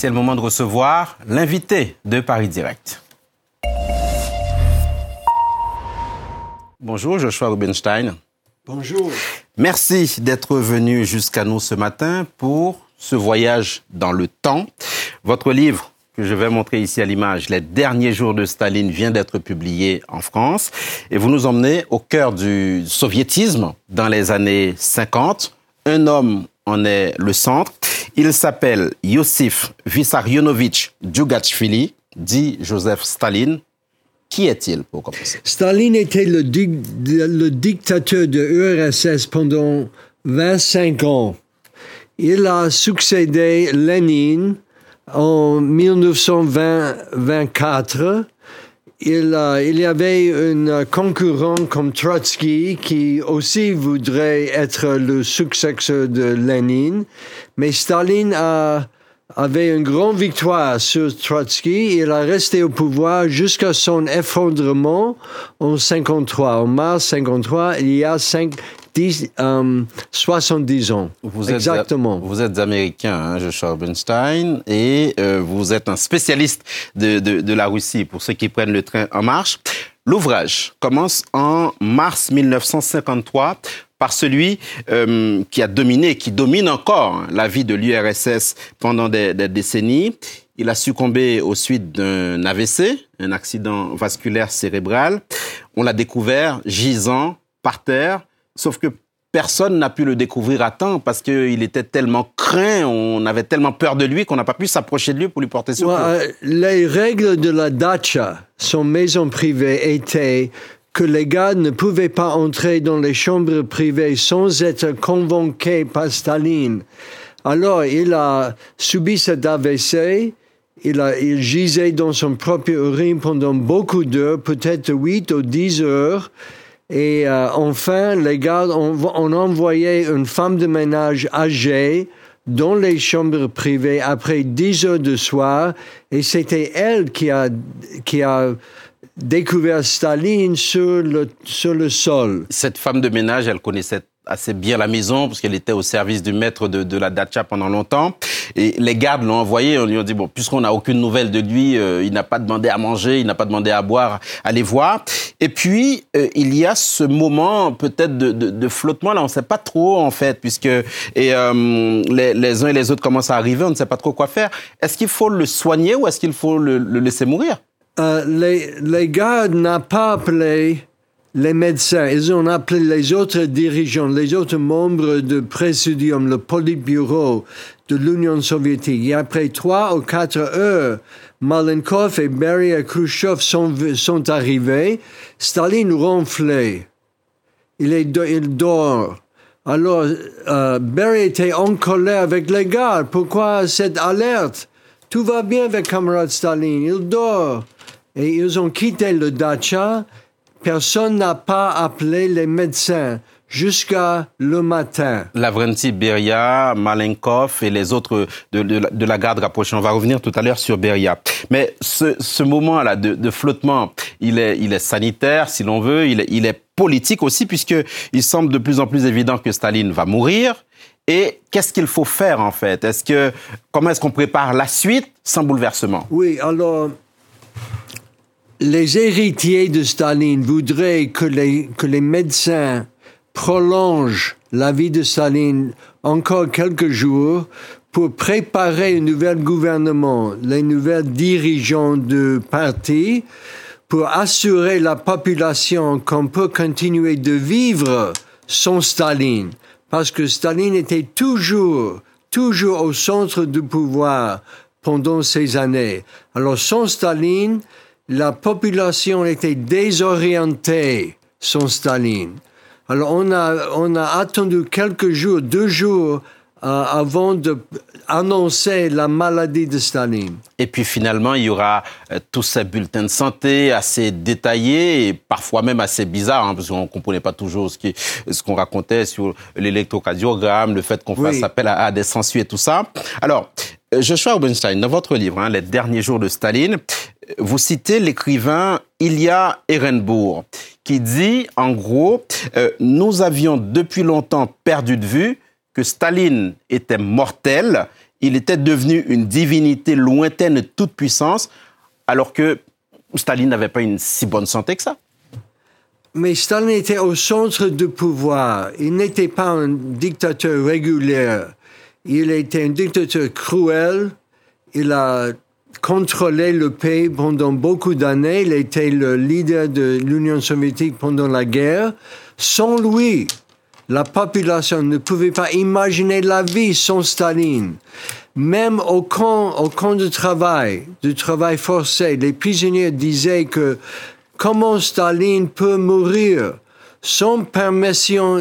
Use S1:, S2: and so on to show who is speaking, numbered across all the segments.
S1: C'est le moment de recevoir l'invité de Paris Direct. Bonjour Joshua Rubenstein.
S2: Bonjour.
S1: Merci d'être venu jusqu'à nous ce matin pour ce voyage dans le temps. Votre livre que je vais montrer ici à l'image, Les derniers jours de Staline, vient d'être publié en France. Et vous nous emmenez au cœur du soviétisme dans les années 50. Un homme en est le centre. Il s'appelle Yosif Vissarionovitch Djougachvili, dit Joseph Staline. Qui est-il pour commencer?
S2: Staline était le, le dictateur de l'URSS pendant 25 ans. Il a succédé Lénine en 1924. Il, il, y avait un concurrent comme Trotsky qui aussi voudrait être le successeur de Lénine, mais Staline a avait une grande victoire sur Trotsky. Il a resté au pouvoir jusqu'à son effondrement en 53. En mars 53, il y a 5, 10, 70 ans.
S1: Vous
S2: Exactement.
S1: Êtes, vous êtes américain, hein, Joshua Bernstein, et euh, vous êtes un spécialiste de, de, de la Russie, pour ceux qui prennent le train en marche. L'ouvrage commence en mars 1953 par celui euh, qui a dominé, qui domine encore la vie de l'URSS pendant des, des, décennies. Il a succombé aux suites d'un AVC, un accident vasculaire cérébral. On l'a découvert gisant par terre, sauf que personne n'a pu le découvrir à temps parce qu'il était tellement craint, on avait tellement peur de lui qu'on n'a pas pu s'approcher de lui pour lui porter secours.
S2: Ouais, les règles de la dacha, son maison privée, étaient que les gars ne pouvaient pas entrer dans les chambres privées sans être convoqués par Staline. Alors, il a subi cet AVC, il, a, il gisait dans son propre urine pendant beaucoup d'heures, peut-être 8 ou 10 heures. Et euh, enfin, les gars ont, on envoyé une femme de ménage âgée dans les chambres privées après 10 heures de soir. Et c'était elle qui a, qui a découvert Staline sur le, sur le sol.
S1: Cette femme de ménage, elle connaissait assez bien la maison parce qu'elle était au service du maître de, de, la dacha pendant longtemps. Et les gardes l'ont envoyé, on lui a dit, bon, puisqu'on n'a aucune nouvelle de lui, euh, il n'a pas demandé à manger, il n'a pas demandé à boire, allez voir. Et puis, euh, il y a ce moment peut-être de, de, de, flottement, là, on ne sait pas trop en fait, puisque et, euh, les, les, uns et les autres commencent à arriver, on ne sait pas trop quoi faire. Est-ce qu'il faut le soigner ou est-ce qu'il faut le, le laisser mourir?
S2: Euh, les, les gardes n'ont pas appelé les médecins, ils ont appelé les autres dirigeants, les autres membres du Présidium, le Politburo de l'Union soviétique. Et après trois ou quatre heures, Malenkov et Beria Khrushchev sont, arrivés. Staline ronflait. Il, est, il dort. Alors, euh, était en colère avec les gardes. Pourquoi cette alerte? Tout va bien avec camarade Staline. Il dort. Et ils ont quitté le dacha personne n'a pas appelé les médecins jusqu'à le matin.
S1: Lavrenti Beria, Malenkov et les autres de, de, de, la garde rapprochée. On va revenir tout à l'heure sur Beria. Mais ce, ce moment-là de, de, flottement, il est, il est sanitaire, si l'on veut, il est, il est politique aussi, puisqu'il semble de plus en plus évident que Staline va mourir. Et qu'est-ce qu'il faut faire en fait? Est-ce que comment est-ce qu'on prépare la suite sans bouleversement?
S2: Oui, alors les héritiers de Staline voudraient que les, que les médecins prolongent la vie de Staline encore quelques jours pour préparer un nouvel gouvernement, les nouvelles dirigeants du parti, pour assurer la population qu'on peut continuer de vivre sans Staline. Parce que Staline était toujours, toujours au centre du pouvoir pendant ces années. Alors sans Staline, la population était désorientée sans Staline. Alors on a, on a attendu quelques jours, deux jours, euh, avant d'annoncer la maladie de Staline.
S1: Et puis finalement, il y aura euh, tous ces bulletins de santé assez détaillés et parfois même assez bizarres, hein, parce qu'on ne comprenait pas toujours ce qu'on ce qu'on racontait sur l'électrocardiogramme, le fait qu'on fasse appel à, à des sensus et tout ça. Alors, Joshua Obenstein, dans votre livre, hein, Les derniers jours de Staline, vous citez l'écrivain Ilya Ehrenburg, qui dit, en gros, euh, nous avions depuis longtemps perdu de vue que Staline était mortel il était devenu une divinité lointaine de toute puissance, alors que Staline n'avait pas une si bonne santé que ça.
S2: Mais Staline était au centre du pouvoir. Il n'était pas un dictateur régulier. Il était un dictateur cruel. Il a contrôlé le pays pendant beaucoup d'années. Il était le leader de l'Union soviétique pendant la guerre. Sans lui, la population ne pouvait pas imaginer la vie sans Staline. Même au camp, au camp de travail, du travail forcé, les prisonniers disaient que comment Staline peut mourir sans permission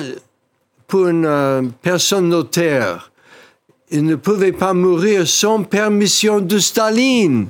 S2: pour une euh, personne notaire. Il ne pouvait pas mourir sans permission de Staline.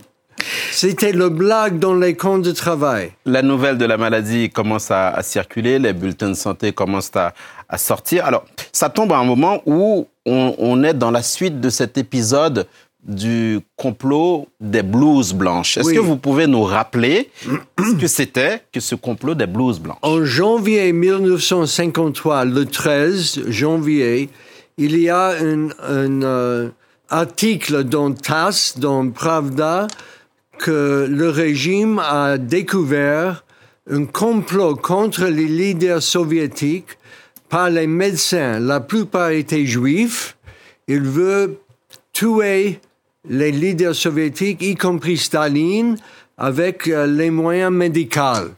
S2: C'était le blague dans les camps de travail.
S1: La nouvelle de la maladie commence à, circuler, les bulletins de santé commencent à, sortir. Alors, ça tombe à un moment où on, on est dans la suite de cet épisode du complot des blouses blanches. Est-ce que vous pouvez nous rappeler ce que c'était que ce complot des blouses blanches?
S2: En janvier 1953, le 13 janvier, il y a un, euh, article dans TASS, dans Pravda, que le régime a découvert un complot contre les leaders soviétiques par les médecins. La plupart étaient juifs. Il veut tuer les leaders soviétiques, y compris Staline, avec euh, les moyens médicaux.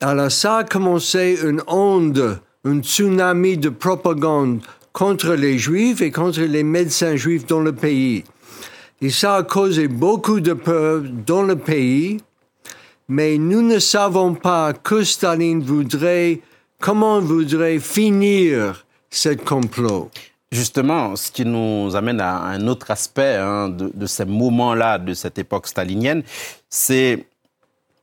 S2: Alors ça a commencé une onde, un tsunami de propagande contre les juifs et contre les médecins juifs dans le pays. Et ça a causé beaucoup de peur dans le pays, mais nous ne savons pas que Staline voudrait, comment voudrait finir ce complot.
S1: Justement, ce qui nous amène à un autre aspect hein, de, de, ces moments-là, de cette époque stalinienne, c'est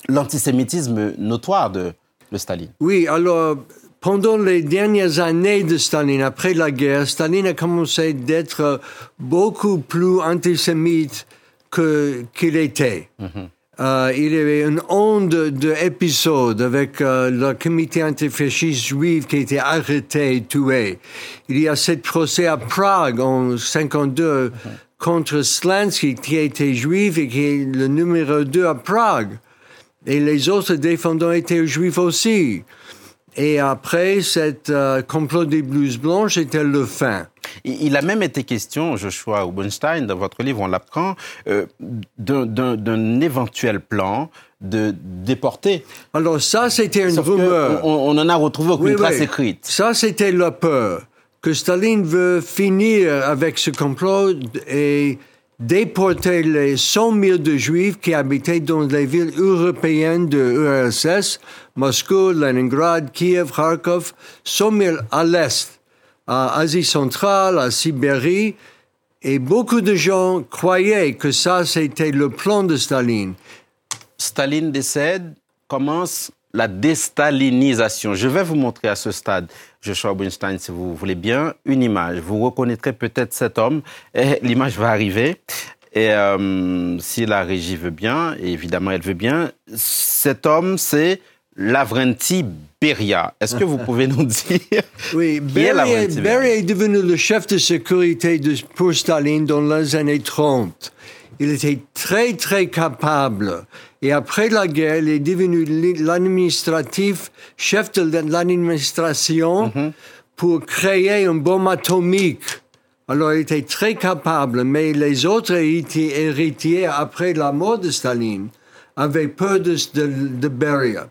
S1: l'antisémitisme notoire de, de, Staline.
S2: Oui, alors, pendant les dernières années de Staline, après la guerre, Staline a commencé d'être beaucoup plus antisémite qu'il était. Mm-hmm. Euh, il y avait une onde d'épisodes avec euh, le comité antifasciste juif qui a été arrêté et tué. Il y a ce procès à Prague en 52 contre Slansky qui était juif et qui est le numéro 2 à Prague. Et les autres défendants étaient juifs aussi. Et après, cette euh, complot des blouses blanches était le fin?
S1: Il a même été question, Joshua Ubenstein, dans votre livre, on l'apprend, euh, d'un éventuel plan de déporter.
S2: Alors ça, c'était une rumeur.
S1: On, en a retrouvé aucune trace écrite.
S2: Ça, c'était la peur que Staline veut finir avec ce complot et déporter les 100 000 de juifs qui habitaient dans les villes européennes de l'URSS, Moscou, Leningrad, Kiev, Kharkov, 100 000 à l'est, à Asie centrale, à Sibérie, et beaucoup de gens croyaient que ça, c'était le plan de Staline.
S1: Staline décède, commence la déstalinisation. Je vais vous montrer à ce stade, Joshua Weinstein, si vous voulez bien, une image. Vous reconnaîtrez peut-être cet homme et l'image va arriver. Et euh, si la régie veut bien, et évidemment elle veut bien, cet homme, c'est Lavrenti Beria. Est-ce que vous pouvez nous dire
S2: Oui, Beria, est, Beria est devenu le chef de sécurité de, pour Staline dans les années 30. Il était très, très capable. Et après la guerre, il est devenu l'administratif, chef de l'administration mhm. pour créer une bombe atomique. Alors, il était très capable, mais les autres héritiers, après la mort de Staline, avaient peur de, de, Beria.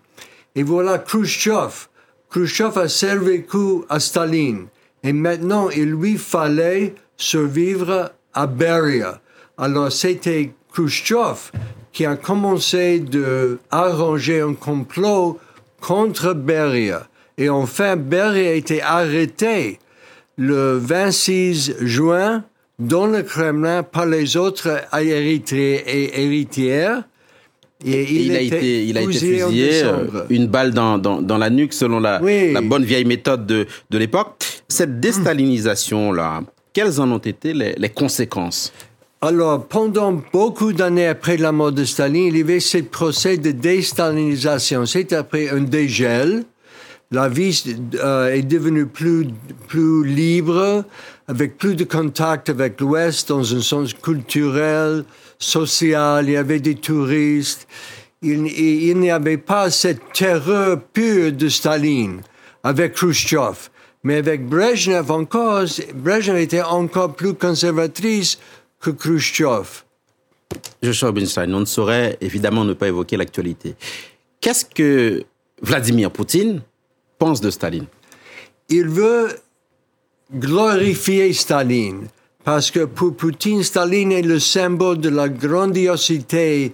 S2: Et voilà Khrushchev. Khrushchev a servi coup à Staline. Et maintenant, il lui fallait survivre à Beria. Alors, c'était Khrushchev qui a commencé de arranger un complot contre Beria. Et enfin, Beria a été arrêté le 26 juin dans le Kremlin par les autres héritières.
S1: Et il, a été, il a été fusillé, euh, une balle dans, dans, dans, la nuque selon la, la bonne vieille méthode de, de l'époque. Cette déstalinisation-là, quelles en ont été les, les conséquences?
S2: Alors, pendant beaucoup d'années après la mort de Staline, il y avait ce procès de déstalinisation. C'est après un dégel. la vie euh, est devenue plus, plus libre, avec plus de contact avec l'Ouest dans un sens culturel, social. Il y avait des touristes. Il, il n'y avait pas cette terreur pure de Staline avec Khrushchev. Mais avec Brezhnev encore, Brezhnev était encore plus conservatrice que Khrushchev.
S1: Joshua Rubinstein, on ne saurait évidemment ne pas évoquer l'actualité. Qu'est-ce que Vladimir Poutine pense de Staline?
S2: Il veut glorifier Staline parce que pour Poutine, Staline est le symbole de la grandiosité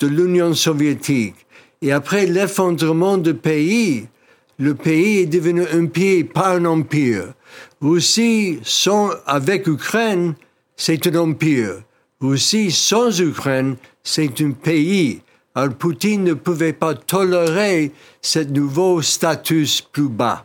S2: de l'Union soviétique. Et après l'effondrement du pays, le pays est devenu un pays, pas un empire. Russie, sans, avec Ukraine, c'est un empire. Russie, sans Ukraine, c'est un pays. Alors Poutine ne pouvait pas tolérer ce nouveau statut plus bas.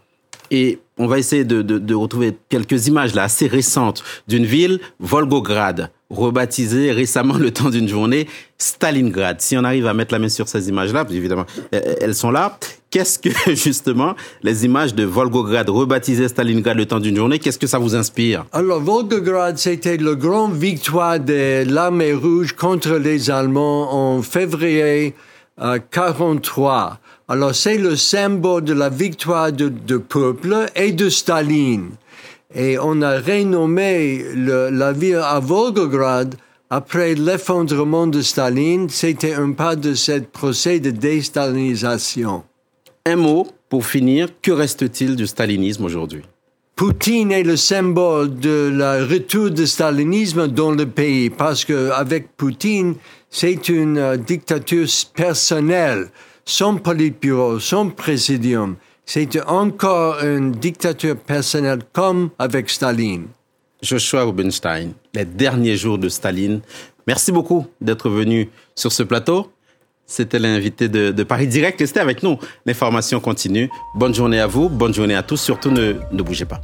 S1: Et on va essayer de, de, de retrouver quelques images là assez récentes d'une ville, Volgograd, rebaptisée récemment le temps d'une journée Stalingrad. Si on arrive à mettre la main sur ces images-là, évidemment, elles sont là. Qu'est-ce que justement les images de Volgograd rebaptisées Stalingrad le temps d'une journée, qu'est-ce que ça vous inspire?
S2: Alors Volgograd, c'était la grande victoire de l'armée rouge contre les Allemands en février 1943. Euh, alors c'est le symbole de la victoire du peuple et de Staline. Et on a renommé la ville à Volgograd après l'effondrement de Staline. C'était un pas de ce procès de déstalinisation.
S1: Un mot pour finir. Que reste-t-il du stalinisme aujourd'hui?
S2: Poutine est le symbole de la retour du stalinisme dans le pays parce que avec Poutine, c'est une euh, dictature personnelle son politburo, son présidium, c'était encore une dictature personnelle comme avec Staline.
S1: Joshua Rubinstein, les derniers jours de Staline. Merci beaucoup d'être venu sur ce plateau. C'était l'invité de, Paris Direct. Restez avec nous. L'information continue. Bonne journée à vous. Bonne journée à tous. Surtout, ne, ne bougez pas.